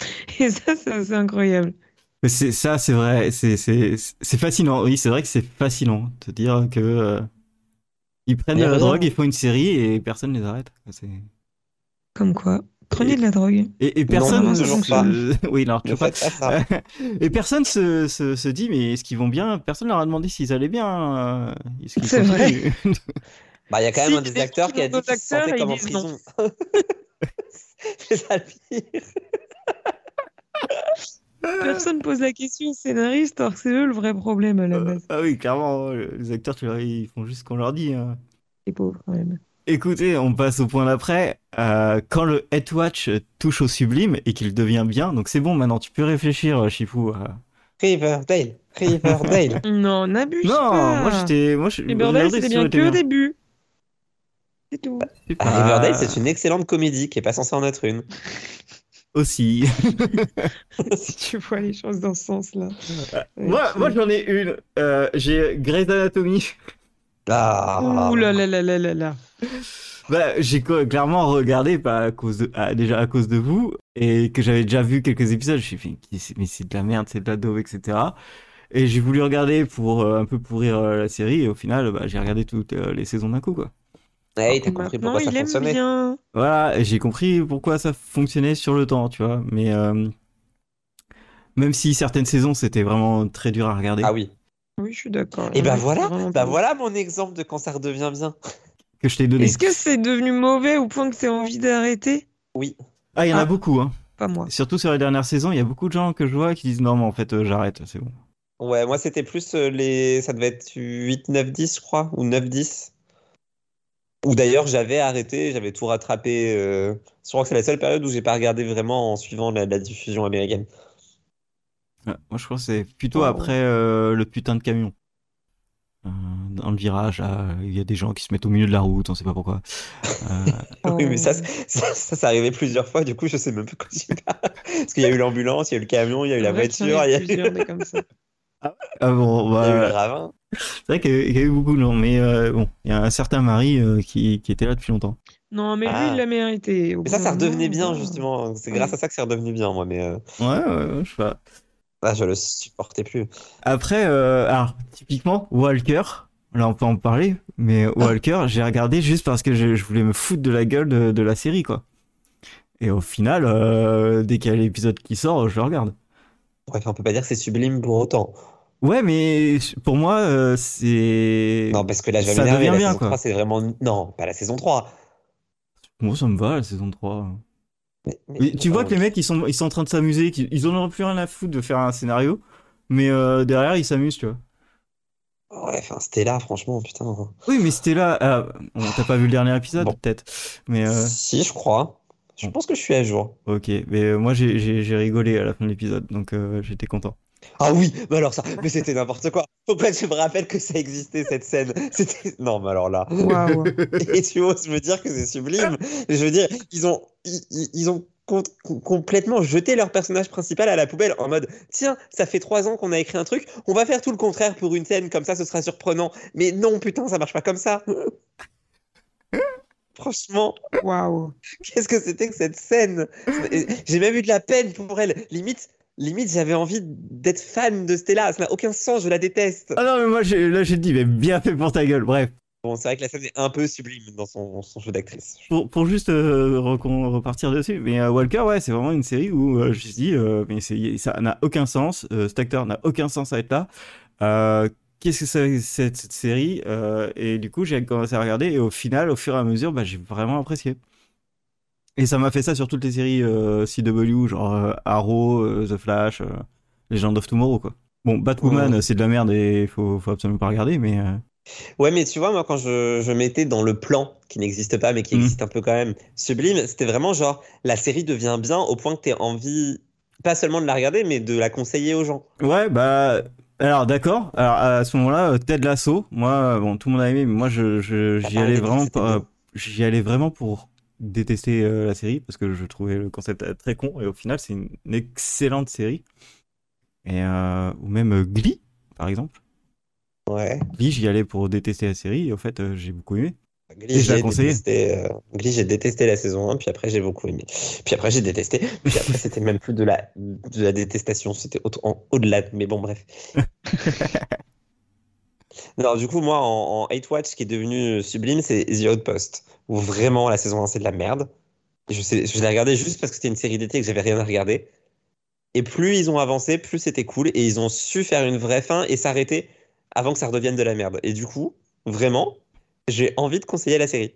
<laughs> Et ça, ça, c'est incroyable. Mais c'est ça, c'est vrai, c'est c'est c'est fascinant. Oui, c'est vrai que c'est fascinant de dire que euh, ils prennent de la drogue, ils font une série et personne les arrête. Comme quoi, prenez de la drogue. Et, et personne Non, pas. <laughs> oui, non, pas. ça. <laughs> Et personne se, se, se dit mais est-ce qu'ils vont bien? Personne leur a demandé s'ils allaient bien. euh, C'est continuent Bah, il y a quand Si, même un des acteurs qui a dit qu'il se sentait comme en non. <laughs> prison. c'est ça le pire. Personne pose la question au scénariste, alors c'est eux le vrai problème à la Euh, base. Ah oui, clairement, les acteurs, tu leur- ils font juste ce qu'on leur dit. hein. Les pauvres, quand même. Écoutez, on passe au point d'après. Euh, quand le head watch touche au sublime et qu'il devient bien, donc c'est bon maintenant, tu peux réfléchir, Chifou. à- Riverdale, Riverdale. <laughs> Non, n'abuse Non, pas. moi j'étais, moi je Riverdale, c'était si bien que au début. C'est tout. Ah, Riverdale, c'est une excellente comédie qui est pas censée en être une. <laughs> aussi. <laughs> si tu vois les choses dans ce sens-là. moi, moi j'en ai une. Euh, j'ai Grey's Anatomy. Ah. Ouh là là là là là là. Bah, j'ai clairement regardé pas à cause de, ah, déjà à cause de vous et que j'avais déjà vu quelques épisodes. Je me suis fait, mais c'est de la merde, c'est de la daube, etc. Et j'ai voulu regarder pour euh, un peu pourrir euh, la série et au final, bah, j'ai regardé toutes euh, les saisons d'un coup, quoi. Ouais, t'as compris pourquoi ça il aime fonctionnait. bien. Voilà, j'ai compris pourquoi ça fonctionnait sur le temps, tu vois. Mais euh, même si certaines saisons c'était vraiment très dur à regarder, Ah oui. Oui, je suis d'accord. Et bah Ouais, c'est voilà, bah voilà mon exemple de quand ça redevient bien. que je t'ai donné. Est-ce que c'est devenu mauvais au point que tu as envie d'arrêter? Oui. Ah, il y en a Ah. beaucoup, hein. Pas moi. Surtout sur les dernières saisons, il y a beaucoup de gens que je vois qui disent non, mais en fait, euh, j'arrête, c'est bon. Ouais, moi c'était plus euh, les. Ça devait être 8, 9, 10, je crois, ou 9, 10. Ou d'ailleurs j'avais arrêté, j'avais tout rattrapé. euh, Je crois que c'est la seule période où j'ai pas regardé vraiment en suivant la, la diffusion américaine. Ouais, moi, je crois que c'est plutôt après euh, le putain de camion. Euh, dans le virage, il y a des gens qui se mettent au milieu de la route, on sait pas pourquoi. Euh, <laughs> Oui, mais ça, ça, ça, arrivé plusieurs fois, du coup je sais même plus quoi tu parles. Parce qu'il y a eu l'ambulance, il y a eu le camion, il y a eu la voiture, il y a eu, ça. <laughs> ah bon, il y a eu le ravin. C'est vrai qu'il y a- eu beaucoup de gens, mais euh, bon, il y a un certain mari euh, qui, qui était là depuis longtemps. Non, mais lui, Ah. il l'a mérité. Mais ça, ça redevenait bien voilà. justement. C'est Oui. grâce à ça que c'est redevenu bien, moi, mais euh, Ouais, ouais, ouais, je sais pas. là je le supportais plus. Après, euh, alors, typiquement, Walker, là on peut en parler, mais Walker, j'ai regardé juste parce que je, je voulais me foutre de la gueule de, de la série, quoi. Et au final, euh, dès qu'il y a l'épisode qui sort, je le regarde. Bref, on peut pas dire que c'est sublime pour autant. Ouais, mais pour moi, euh, c'est. Non, parce que là, je vais Ça m'énerver. devient La bien, saison quoi. 3, c'est vraiment. Non, pas la saison 3. Moi, ça me va, la saison 3. Mais, mais- Mais tu vois que les mecs, ils sont, ils sont en train de s'amuser, ils en auraient plus rien à foutre de faire un scénario, mais euh, derrière, ils s'amusent, tu vois. Ouais, enfin, c'était là, franchement, putain. Oui, mais c'était là. bon, t'as pas vu le dernier épisode, Bon. peut-être. Mais euh, Si, je crois. Je pense que je suis à jour. ok. Mais euh, moi, j'ai- rigolé à la fin de l'épisode, donc euh, j'étais content. Ah oui, mais alors ça, mais <laughs> c'était n'importe quoi. Que je me rappelle que ça existait cette scène. C'était non, mais alors là. Waouh. <laughs> Et tu oses me dire que c'est sublime. Je veux dire, ils ont, ils, ont com- com- complètement jeté leur personnage principal à la poubelle en mode tiens, ça fait trois ans qu'on a écrit un truc, on va faire tout le contraire pour une scène, comme ça ce sera surprenant. Mais non, putain, ça marche pas comme ça. <laughs> Franchement, Waouh. qu'est-ce que c'était que cette scène? J'ai même eu de la peine pour elle. Limite, limite j'avais envie d'être fan de Stella. Ça n'a aucun sens, je la déteste. Ah non, mais moi, là, j'ai dit, mais bien fait pour ta gueule. Bref. Bon, c'est vrai que la scène est un peu sublime dans son, son jeu d'actrice. Pour, pour juste euh, repartir dessus, mais euh, Walker, ouais, c'est vraiment une série où euh, je me suis dit, mais ça n'a aucun sens, cet acteur n'a aucun sens à être là. Qu'est-ce que c'est cette, cette série Et du coup, j'ai commencé à regarder, et au final, au fur et à mesure, bah, j'ai vraiment apprécié. Et ça m'a fait ça sur toutes les séries euh, CW, genre euh, Arrow, euh, The Flash, euh, Legend of Tomorrow, quoi. Bon, Batwoman, Ouais. c'est de la merde et faut, faut absolument pas regarder, mais. Ouais, mais tu vois, moi, quand je, je mettais dans le plan, qui n'existe pas, mais qui Mhm. existe un peu quand même, sublime, c'était vraiment genre, la série devient bien au point que tu envie, pas seulement de la regarder, mais de la conseiller aux gens. Ouais, bah. Alors, d'accord. Alors, à ce moment-là, Ted Lasso, moi, bon, tout le monde a aimé, mais moi, je, j'y allais vraiment. J'y allais vraiment pour détester euh, la série, parce que je trouvais le concept euh, très con, et au final, c'est une, une excellente série. Et, euh, ou même Glee, par exemple. Ouais. Glee, j'y allais pour détester la série, et au fait, euh, j'ai beaucoup aimé. Glee, j'ai détesté, Glee, j'ai détesté la saison 1, puis après, j'ai beaucoup aimé. Puis après, j'ai détesté. Puis après, <laughs> c'était même plus de la, de la détestation, c'était au- en- au-delà. Mais bon, bref. <laughs> Non, du coup, moi, en, en Hate Watch, ce qui est devenu sublime, c'est The Outpost, où vraiment la saison 1, c'est de la merde. Je, sais, je l'ai regardé juste parce que c'était une série d'été et que j'avais rien à regarder. Et plus ils ont avancé, plus c'était cool. Et ils ont su faire une vraie fin et s'arrêter avant que ça redevienne de la merde. Et du coup, vraiment, j'ai envie de conseiller la série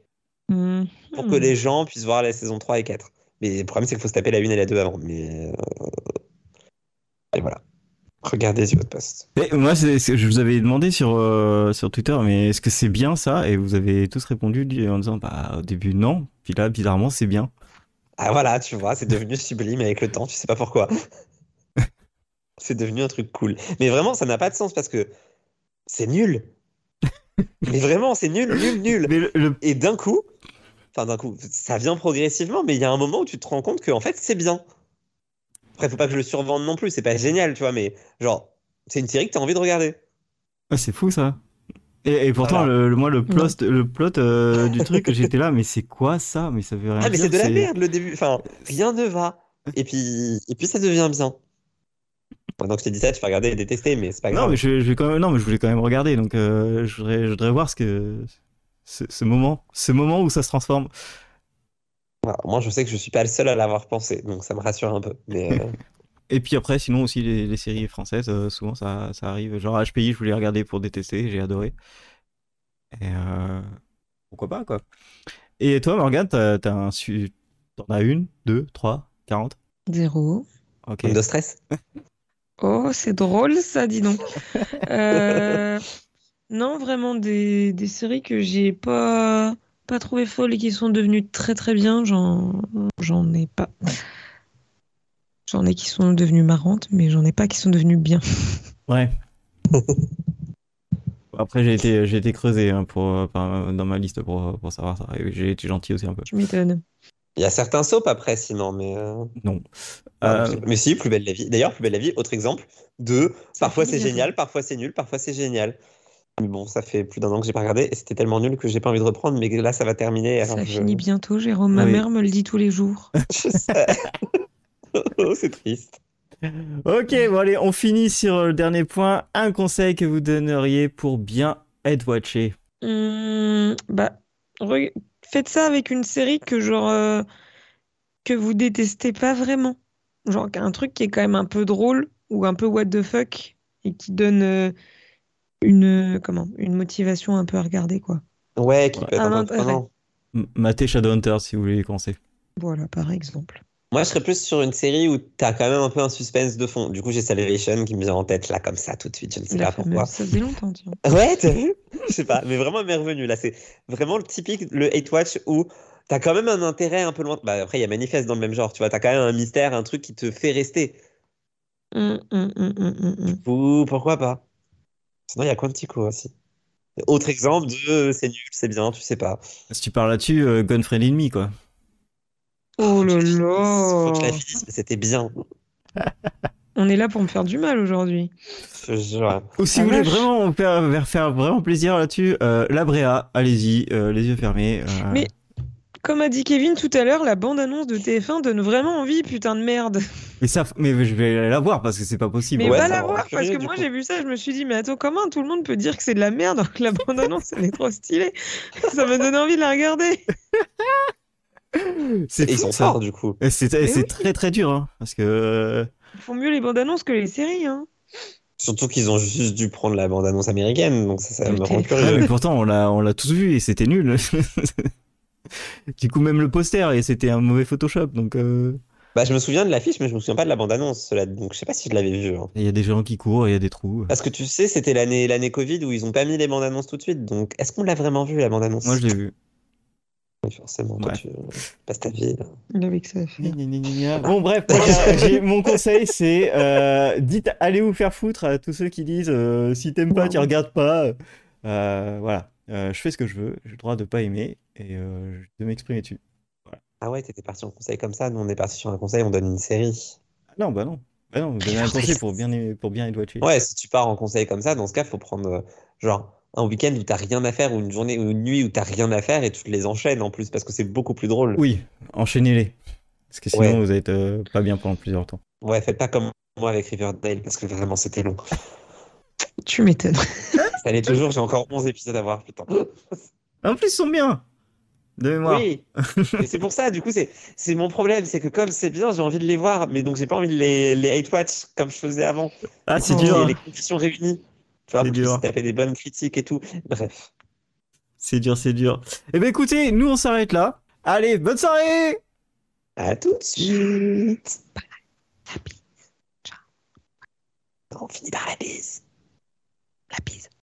Mhm. pour que les gens puissent voir la saison 3 et 4. Mais le problème, c'est qu'il faut se taper la 1 et la 2 avant. Mais. Et. Regardez The Outpost. Mais moi, c'est, c'est- je vous avais demandé sur, euh, sur Twitter, mais est-ce que c'est bien ça? Et vous avez tous répondu en disant, bah, au début, non. Puis là, bizarrement, c'est bien. Ah voilà, tu vois, c'est devenu sublime avec le temps, tu sais pas pourquoi. <laughs> C'est devenu un truc cool. Mais vraiment, ça n'a pas de sens parce que c'est nul. <laughs> Mais vraiment, c'est nul, nul, nul. Mais le- le- Et d'un coup, enfin d'un coup, ça vient progressivement, mais il y a un moment où tu te rends compte que en fait, c'est bien. Après, faut pas que je le survende non plus, c'est pas génial, tu vois, mais genre, c'est une série que t'as envie de regarder. Ah, c'est fou ça. Et, et pourtant, Voilà. le, le- moi, le plot, le plot euh, du truc, <laughs> j'étais là, mais c'est quoi ça? Mais ça veut rien Ah, mais dire. c'est de la merde le début. Enfin, rien ne va. Et puis, et puis ça devient bien. Pendant que je t'ai dit ça, tu vas regarder et détester, mais c'est pas Non, grave. mais je, je vais quand même, non, mais je voulais quand même regarder, donc euh, je, voudrais, je voudrais voir ce que ce, ce moment, ce moment où ça se transforme. Voilà, moi, je sais que je suis pas le seul à l'avoir pensé, donc ça me rassure un peu. Mais euh, <laughs> Et puis après, sinon aussi les, les séries françaises, euh, souvent ça, ça arrive. Genre HPI, je voulais regarder pour détester, j'ai adoré. Et euh, pourquoi pas quoi. Et toi, Morgane, t'as, t'as un su... t'en as une, deux, trois, quarante? Zéro. Ok. Windows Stress? <laughs> Oh, c'est drôle ça, dis donc. Euh, non, vraiment des, des séries que j'ai pas, pas trouvé folles et qui sont devenues très très bien, j'en, j'en ai pas. J'en ai qui sont devenues marrantes, mais j'en ai pas qui sont devenues bien. <laughs> Ouais. Après, j'ai été, j'ai été creusé hein, pour, dans ma liste pour, pour savoir ça. J'ai été gentil aussi un peu. Tu m'étonnes. Il y a certains soaps après, sinon, mais. euh, Non. ah, Euh, Mais si, Plus belle la vie. D'ailleurs, Plus belle la vie, autre exemple de parfois c'est génial, parfois c'est nul, parfois c'est génial. Mais bon, ça fait plus d'un an que j'ai pas regardé et c'était tellement nul que j'ai pas envie de reprendre, mais là ça va terminer. alors Ça je- finit bientôt, Jérôme. Ma oui. mère me le dit tous les jours. <laughs> Je sais. <laughs> Oh, c'est triste. Ok, bon allez, on finit sur le dernier point. Un conseil que vous donneriez pour bien être watché. Hum, bah, re- faites ça avec une série que genre euh, que vous détestez pas vraiment. Genre un truc qui est quand même un peu drôle ou un peu what the fuck et qui donne euh, une comment une motivation un peu à regarder quoi. Ouais, qui Ouais. peut être Un un peu intérêt. prenant. M- Matez Shadowhunter si vous voulez commencer. Voilà par exemple. Moi, je serais plus sur une série où t'as quand même un peu un suspense de fond. Du coup, j'ai Salvation qui me vient en tête là, comme ça, tout de suite. Je ne sais La pas fameuse. pourquoi. Ça faisait longtemps, tiens. <laughs> Ouais, t'as vu? Je sais pas, mais vraiment, elle m'est revenue là. C'est vraiment le typique, le hate watch où t'as quand même un intérêt un peu loin. Bah, après, il y a Manifeste dans le même genre, tu vois. T'as quand même un mystère, un truc qui te fait rester. Ou pourquoi pas? Sinon, il y a Quantico aussi? Autre exemple de c'est nul, c'est bien, tu sais pas. Si tu parles là-dessus, euh, Gun Friendly Enemy quoi. Oh là Faut que je la là finisse, mais c'était bien. <laughs> On est là pour me faire du mal aujourd'hui. Ou si Ah, vous voulez vraiment faire, faire vraiment plaisir là-dessus, euh, la Bréa, allez-y, euh, les yeux fermés. euh, Mais- Comme a dit Kevin tout à l'heure, la bande-annonce de TF1 donne vraiment envie, putain de merde. mais ça, mais je vais aller la voir parce que c'est pas possible. Mais Ouais, la voir, parce que moi j'ai vu ça, je me suis dit, mais attends, comment tout le monde peut dire que c'est de la merde alors que la bande-annonce elle est trop stylée? Ça me donne envie de la regarder. C'est Et ils sont forts du coup. C'est oui. très très dur, hein, parce que euh, Ils font mieux les bandes-annonces que les séries. Hein. Surtout qu'ils ont juste dû prendre la bande-annonce américaine, donc ça, me rend curieux. mais pourtant on l'a on l'a tous vu et c'était nul. <laughs> <laughs> du coup même le poster et c'était un mauvais Photoshop, donc euh, Bah, je me souviens de l'affiche, mais je me souviens pas de la bande-annonce, donc je sais pas si je l'avais vu. hein. il y a des gens qui courent, il y a des trous. Parce que tu sais, c'était l'année l'année Covid où ils ont pas mis les bandes-annonces tout de suite, donc est-ce qu'on l'a vraiment vu la bande-annonce? Moi je l'ai vu. Oui, Forcément, toi Ouais. tu passes ta vie. là. Il avait que ça à. Bon bref, moi, <laughs> mon conseil c'est euh, dites allez vous faire foutre à tous ceux qui disent euh, si t'aimes pas tu regardes pas. Euh, voilà, Euh, je fais ce que je veux, j'ai le droit de pas aimer et euh, de m'exprimer dessus. Ah ouais, t'étais parti en conseil comme ça, nous on est parti sur un conseil, on donne une série. Ah Non bah non, bah non, vous donnez un <laughs> conseil pour bien pour bien être watché. Ouais, si tu pars en conseil comme ça, dans ce cas, faut prendre euh, genre un week-end où t'as rien à faire ou une journée ou une nuit où t'as rien à faire et tu te les enchaînes en plus parce que c'est beaucoup plus drôle. Oui, enchaînez-les. Parce que sinon, Ouais. vous êtes euh, pas bien pendant plusieurs temps. Ouais, faites pas comme moi avec Riverdale parce que vraiment c'était long. Tu m'étonnes. Ça allait toujours, j'ai encore 11 épisodes à voir, putain. En plus, ils sont bien. De mémoire. Oui, <laughs> et c'est pour ça, du coup, c'est c'est mon problème, c'est que comme c'est bien, j'ai envie de les voir, mais donc j'ai pas envie de les, les hate watch comme je faisais avant. Ah, c'est dur. Hein. les conditions réunies. Tu vois, dur. taper des bonnes critiques et tout. Bref. C'est dur, c'est dur. Eh ben écoutez, nous on s'arrête là. Allez, bonne soirée À tout de suite. On finit par la bise. La bise.